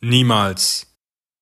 niemals.